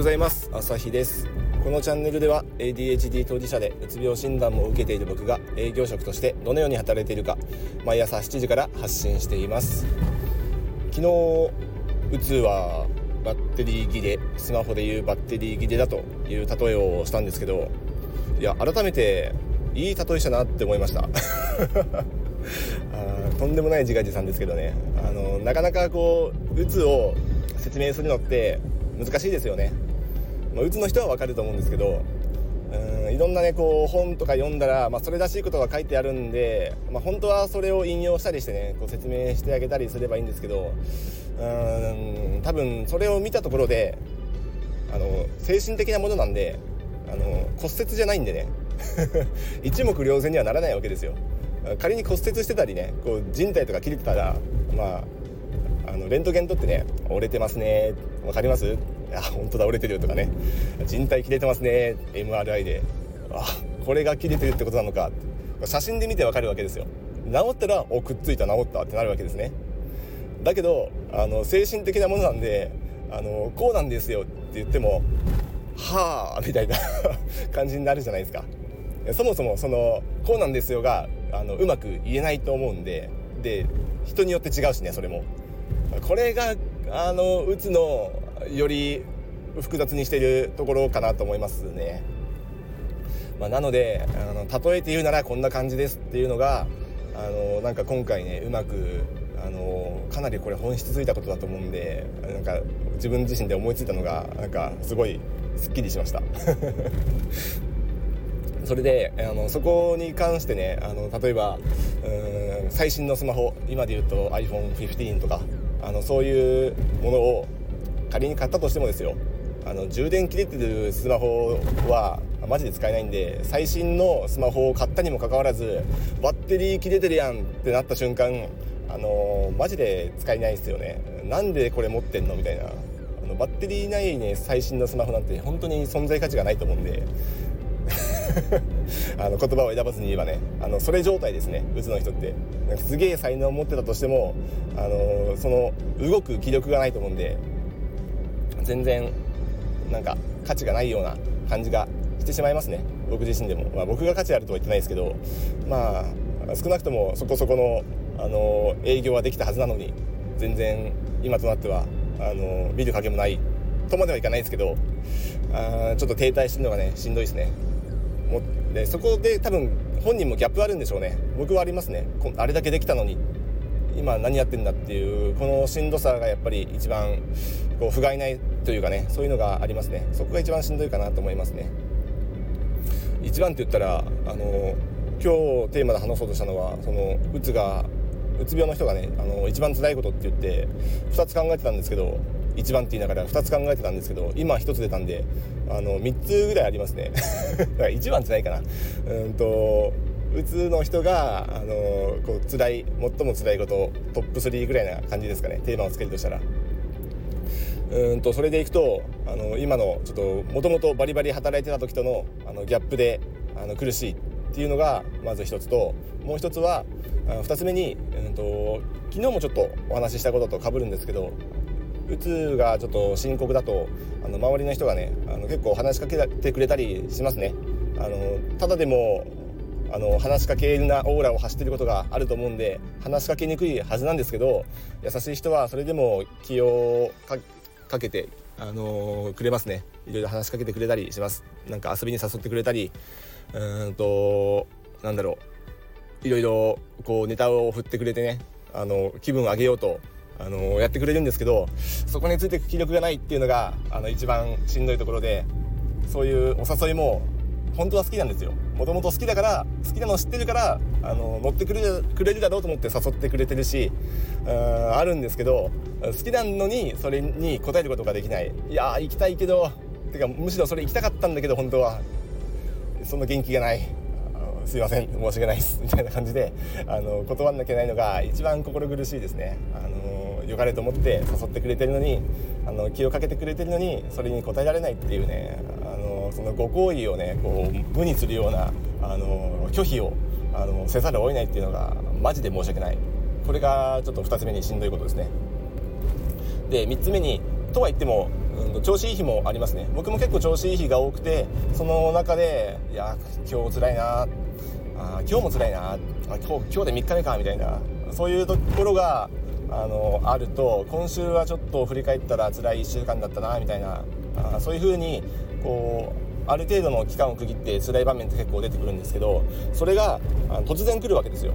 ございます。朝日です。このチャンネルでは ADHD 当事者でうつ病診断も受けている僕が営業職としてどのように働いているか毎朝7時から発信しています。昨日うつはバッテリー切れスマホでいうバッテリー切れだという例えをしたんですけどいや改めていい例えしたなって思いました。とんでもない自画自賛ですけどね。あのなかなかこううつを説明するのって難しいですよね、まあ、うつの人は分かると思うんですけどうんいろんなねこう本とか読んだら、まあ、それらしいことが書いてあるんで、まあ、本当はそれを引用したりしてねこう説明してあげたりすればいいんですけどうん多分それを見たところであの精神的なものなんであの骨折じゃないんでね 一目瞭然にはならないわけですよ。仮に骨折してたりねこう人体とか切れてたらまああのレントゲン撮ってね折れてますねわかります？いや本当だ折れてるとかね。人体切れてますね。MRI で。あこれが切れてるってことなのか。写真で見てわかるわけですよ。治ったらおくっついた治ったってなるわけですね。だけどあの精神的なものなんであのこうなんですよって言ってもはあみたいな 感じになるじゃないですか。そもそもそのこうなんですよがあのうまく言えないと思うんでで人によって違うしねそれも。これがあの打つのより複雑にしているところかなと思いますね、まあ、なのであの例えて言うならこんな感じですっていうのがあのなんか今回ねうまくあのかなりこれ本質ついたことだと思うんでなんか自分自身で思いついたのがなんかすごいすっきりしました。それであのそこに関してねあの例えばうん最新のスマホ今で言うと iPhone15 とかあのそういうものを仮に買ったとしてもですよ。あの充電切れてるスマホはマジで使えないんで最新のスマホを買ったにもかかわらずバッテリー切れてるやんってなった瞬間あのマジで使えないですよね。なんでこれ持ってんのみたいな。あのバッテリーないね最新のスマホなんて本当に存在価値がないと思うんで。あの言葉を選ばずに言えばね。あのそれ状態ですね。うつの人って。すげえ才能を持ってたとしてもあのその動く気力がないと思うんで。全然なんか価値がないような感じがしてしまいますね。僕自身でも、まあ、僕が価値あるとは言ってないですけどまあ少なくともそこそこのあの営業はできたはずなのに全然今となってはあの見る影もないとまではいかないですけどあちょっと停滞してるのがねしんどいですね。もでそこで多分本人もギャップあるんでしょうね。僕はありますね。あれだけできたのに今何やってんだっていうこのしんどさがやっぱり一番こう不甲斐ないというかねそういうのがありますね。そこが一番しんどいかなと思いますね。一番って言ったらあの今日テーマで話そうとしたのはそのうつがうつ病の人がねあの一番辛いことって言って2つ考えてたんですけど1番って言いながら2つ考えてたんですけど今1つ出たんであの3つぐらいありますね。1番じゃないかな。うんとうつの人があのこう辛い最も辛いことトップ3ぐらいな感じですかね。テーマをつけるとしたら。うんとそれでいくとあの今のちょっともともとバリバリ働いてた時とのあのギャップであの苦しいっていうのがまず一つともう一つは2つ目に、うんと昨日もちょっとお話ししたこととかぶるんですけどうつがちょっと深刻だとあの周りの人がねあの結構話しかけてくれたりしますね。あのただでもあの話しかけなオーラを発していることがあると思うんで話しかけにくいはずなんですけど優しい人はそれでも気をかけて、あのー、くれますね。いろいろ話しかけてくれたりします。なんか遊びに誘ってくれたりうんとなんだろう。いろいろこうネタを振ってくれてねあの気分を上げようとあのやってくれるんですけどそこについていく気力がないっていうのがあの一番しんどいところでそういうお誘いも本当は好きなんですよ。もともと好きだから好きなの知ってるからあの乗ってくれくれるだろうと思って誘ってくれてるしああるんですけど好きなのにそれに応えることができない。いや行きたいけどてかむしろそれ行きたかったんだけど本当は。その元気がない。すいません。申し訳ないです。みたいな感じであの断んなきゃいけないのが一番心苦しいですね。あの良かれと思って誘ってくれてるのにあの気をかけてくれてるのにそれに応えられないっていうね。そのご好意をねこう無にするようなあの拒否をあのせざるを得ないっていうのがマジで申し訳ない。これがちょっと2つ目にしんどいことですね。で3つ目にとは言ってもうん、調子いい日もありますね。僕も結構調子いい日が多くてその中でいや今日辛いなあ今日も辛いなあ今日今日で3日目かみたいなそういうところがあのあると今週はちょっと振り返ったら辛い1週間だったなみたいなあそういう風にこうある程度の期間を区切って辛い場面って結構出てくるんですけどそれが突然来るわけですよ。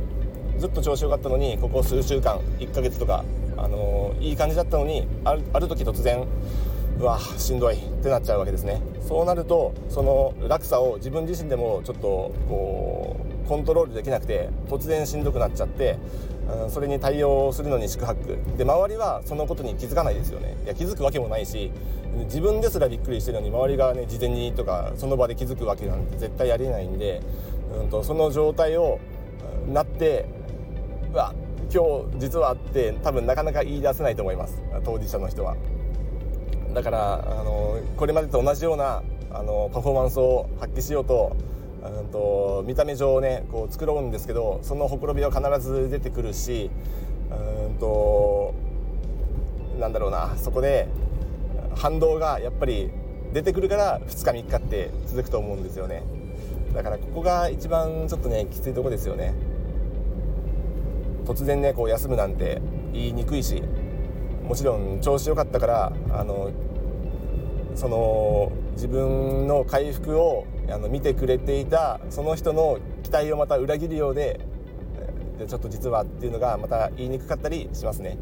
ずっと調子良かったのにここ数週間1ヶ月とか、あのー、いい感じだったのにあるある時突然うわしんどいってなっちゃうわけですね。そうなるとその落差を自分自身でもちょっとこうコントロールできなくて突然しんどくなっちゃって、それに対応するのに四苦八苦。で周りはそのことに気づかないですよね。いや気づくわけもないし自分ですらびっくりしてるのに周りがね事前にとかその場で気づくわけなんて絶対ありえないんで、うんと、その状態をなってうわ今日実はって多分なかなか言い出せないと思います。当事者の人は。だからあのこれまでと同じようなあのパフォーマンスを発揮しようとうんと見た目上ねこう作ろうんですけどそのほころびは必ず出てくるしうんとなんだろうなそこで反動がやっぱり出てくるから2日3日って続くと思うんですよね。だからここが一番ちょっとねきついとこですよね。突然ねこう休むなんて言いにくいしもちろん調子良かったからあのその自分の回復をあの見てくれていたその人の期待をまた裏切るようででちょっと実はっていうのがまた言いにくかったりしますね。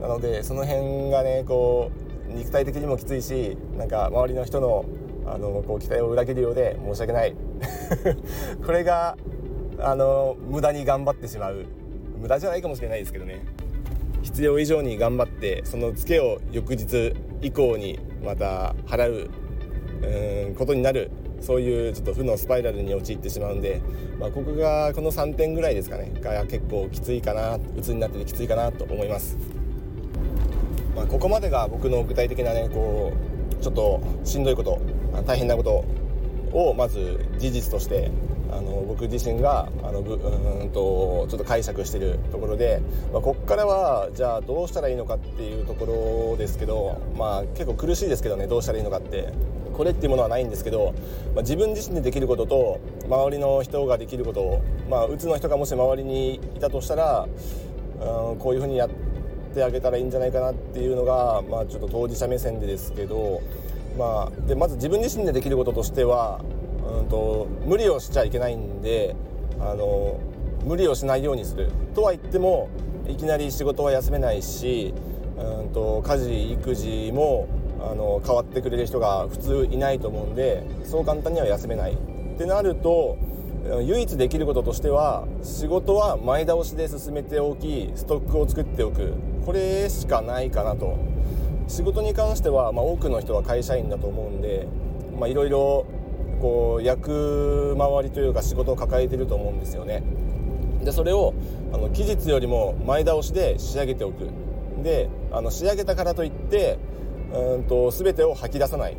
なのでその辺がねこう肉体的にもきついしなんか周りの人のあのこう期待を裏切るようで申し訳ない。これがあの無駄に頑張ってしまう。無駄じゃないかもしれないですけどね。必要以上に頑張ってそのツケを翌日以降にまた払う。うんことになるそういうちょっと負のスパイラルに陥ってしまうんで、まあ、ここがこの3点ぐらいですかねが結構きついかな鬱になっててきついかなと思います、まあ、ここまでが僕の具体的なねこうちょっとしんどいこと大変なことをまず事実としてあの僕自身があのうんとちょっと解釈してるところで、まあ、こっからはじゃあどうしたらいいのかっていうところですけど、まあ、結構苦しいですけどねどうしたらいいのかって。これっていうものはないんですけど、まあ、自分自身でできることと周りの人ができることを、まあ、うつの人がもし周りにいたとしたらうんこういうふうにやってあげたらいいんじゃないかなっていうのが、まあ、ちょっと当事者目線でですけど、まあ、でまず自分自身でできることとしてはうんと無理をしちゃいけないんであの無理をしないようにする。とは言ってもいきなり仕事は休めないしうんと家事育児もあの変わってくれる人が普通いないと思うんでそう簡単には休めないってなると唯一できることとしては仕事は前倒しで進めておきストックを作っておく。これしかないかなと。仕事に関しては、まあ、多くの人は会社員だと思うんでいろいろこう役回りというか仕事を抱えてると思うんですよね。でそれをあの期日よりも前倒しで仕上げておく。であの仕上げたからといってうんと全てを吐き出さない。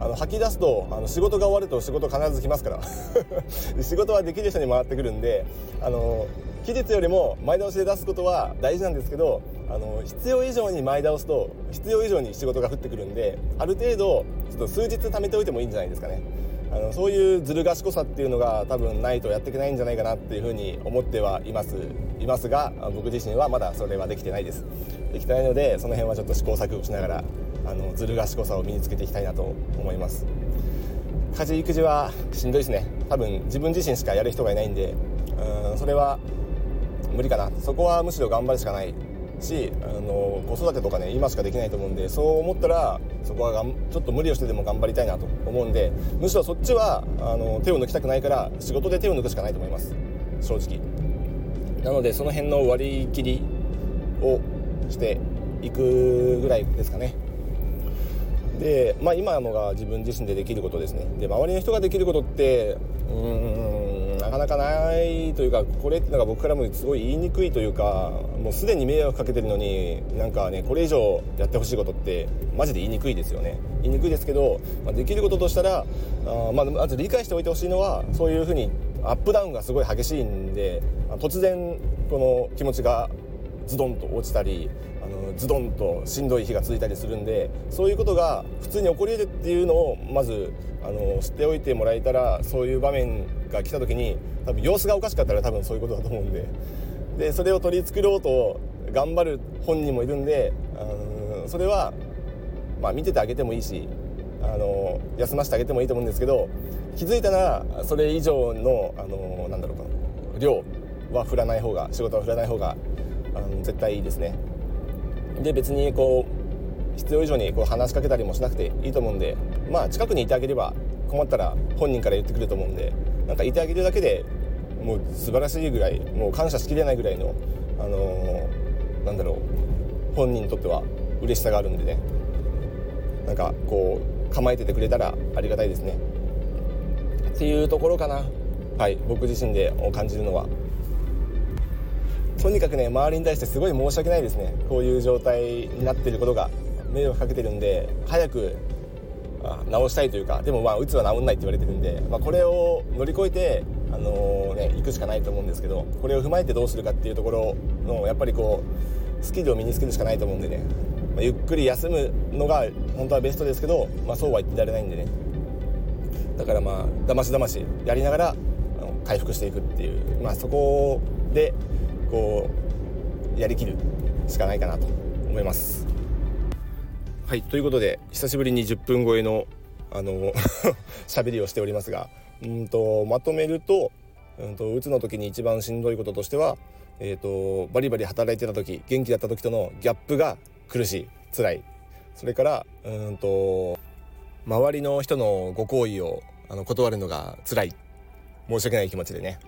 あの吐き出すとあの仕事が終わると仕事必ず来ますから。仕事はできる人に回ってくるんであの期日よりも前倒しで出すことは大事なんですけどあの必要以上に前倒すと必要以上に仕事が降ってくるんである程度ちょっと数日貯めておいてもいいんじゃないですかね。あのそういうずる賢さっていうのが多分ないとやっていけないんじゃないかなっていうふうに思ってはいます。いますが僕自身はまだそれはできてないです。できてないのでその辺はちょっと試行錯誤しながらあのずる賢さを身につけていきたいなと思います。家事育児はしんどいですね。多分自分自身しかやる人がいないんでうんそれは無理かな。そこはむしろ頑張るしかないしあの子育てとかね今しかできないと思うんでそう思ったらそこはがんちょっと無理をしてでも頑張りたいなと思うんでむしろそっちはあの手を抜きたくないから仕事で手を抜くしかないと思います。正直。なのでその辺の割り切りをしていくぐらいですかね。で、まあ、今のが自分自身でできることですね。で周りの人ができることってうんなかなかないというかこれってのが僕からもすごい言いにくいというかもうすでに迷惑かけてるのになんかねこれ以上やってほしいことってマジで言いにくいですよね。言いにくいですけど、まあ、できることとしたらあ、まあ、まず理解しておいてほしいのはそういうふうにアップダウンがすごい激しいんで突然この気持ちがズドンと落ちたりあのズドンとしんどい日が続いたりするんでそういうことが普通に起こり得るっていうのをまずあの知っておいてもらえたらそういう場面が来た時に多分様子がおかしかったら多分そういうことだと思うんで。でそれを取り繕ろうと頑張る本人もいるんであのそれは、まあ、見ててあげてもいいしあの休ませてあげてもいいと思うんですけど気づいたらそれ以上のあのなんだろうか量は振らない方が仕事は振らない方があの絶対いいですね。で別にこう必要以上にこう話しかけたりもしなくていいと思うんでまあ近くにいてあげれば困ったら本人から言ってくると思うんでなんかいてあげるだけでもう素晴らしいぐらいもう感謝しきれないぐらいのあのー、なんだろう本人にとっては嬉しさがあるんでね。なんかこう構えててくれたらありがたいですね。っていうところかな。はい僕自身で感じるのは。とにかくね周りに対してすごい申し訳ないですね。こういう状態になってることが迷惑かけてるんで早く直したいというかでもまあうつは治んないって言われてるんで、まあ、これを乗り越えて、あのー、ね、行くしかないと思うんですけどこれを踏まえてどうするかっていうところのやっぱりこうスキルを身につけるしかないと思うんでね、まあ、ゆっくり休むのが本当はベストですけど、まあ、そうは言ってられないんでね。だからまあだましだましやりながら回復していくっていう、まあ、そこでこうやりきるしかないかなと思います。はいということで久しぶりに10分超えのあの 喋りをしておりますがうんとまとめるとうんとうつの時に一番しんどいこととしては、えーと、バリバリ働いてた時元気だった時とのギャップが苦しい辛い。それからうんと周りの人のご好意をあの断るのが辛い。申し訳ない気持ちでね。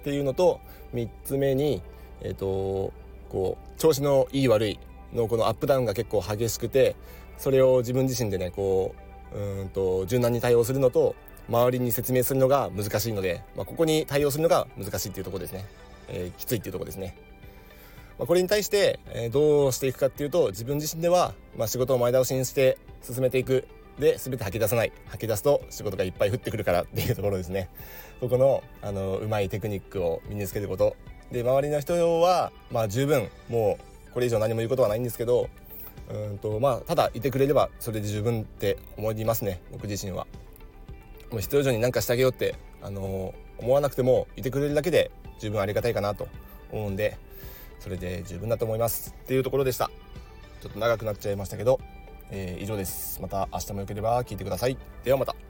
っていうのと3つ目にえっ、ー、とこう調子のいい悪いのこのアップダウンが結構激しくてそれを自分自身でねこううんと柔軟に対応するのと周りに説明するのが難しいので、まあ、ここに対応するのが難しいっていうとこですね、えー、きついっていうとこですね、まあ、これに対して、えー、どうしていくかっていうと自分自身では、まあ、仕事を前倒しにして進めていく。で全て吐き出さない。吐き出すと仕事がいっぱい降ってくるからっていうところですね。ここのあのうまいテクニックを身につけること。で周りの人はまあ十分もうこれ以上何も言うことはないんですけどうんとまあただいてくれればそれで十分って思いますね僕自身は。もう必要以上に何かしてあげようって、あのー、思わなくてもいてくれるだけで十分ありがたいかなと思うんでそれで十分だと思います。っていうところでした。ちょっと長くなっちゃいましたけど、えー、以上です。また明日もよければ聞いてください。ではまた。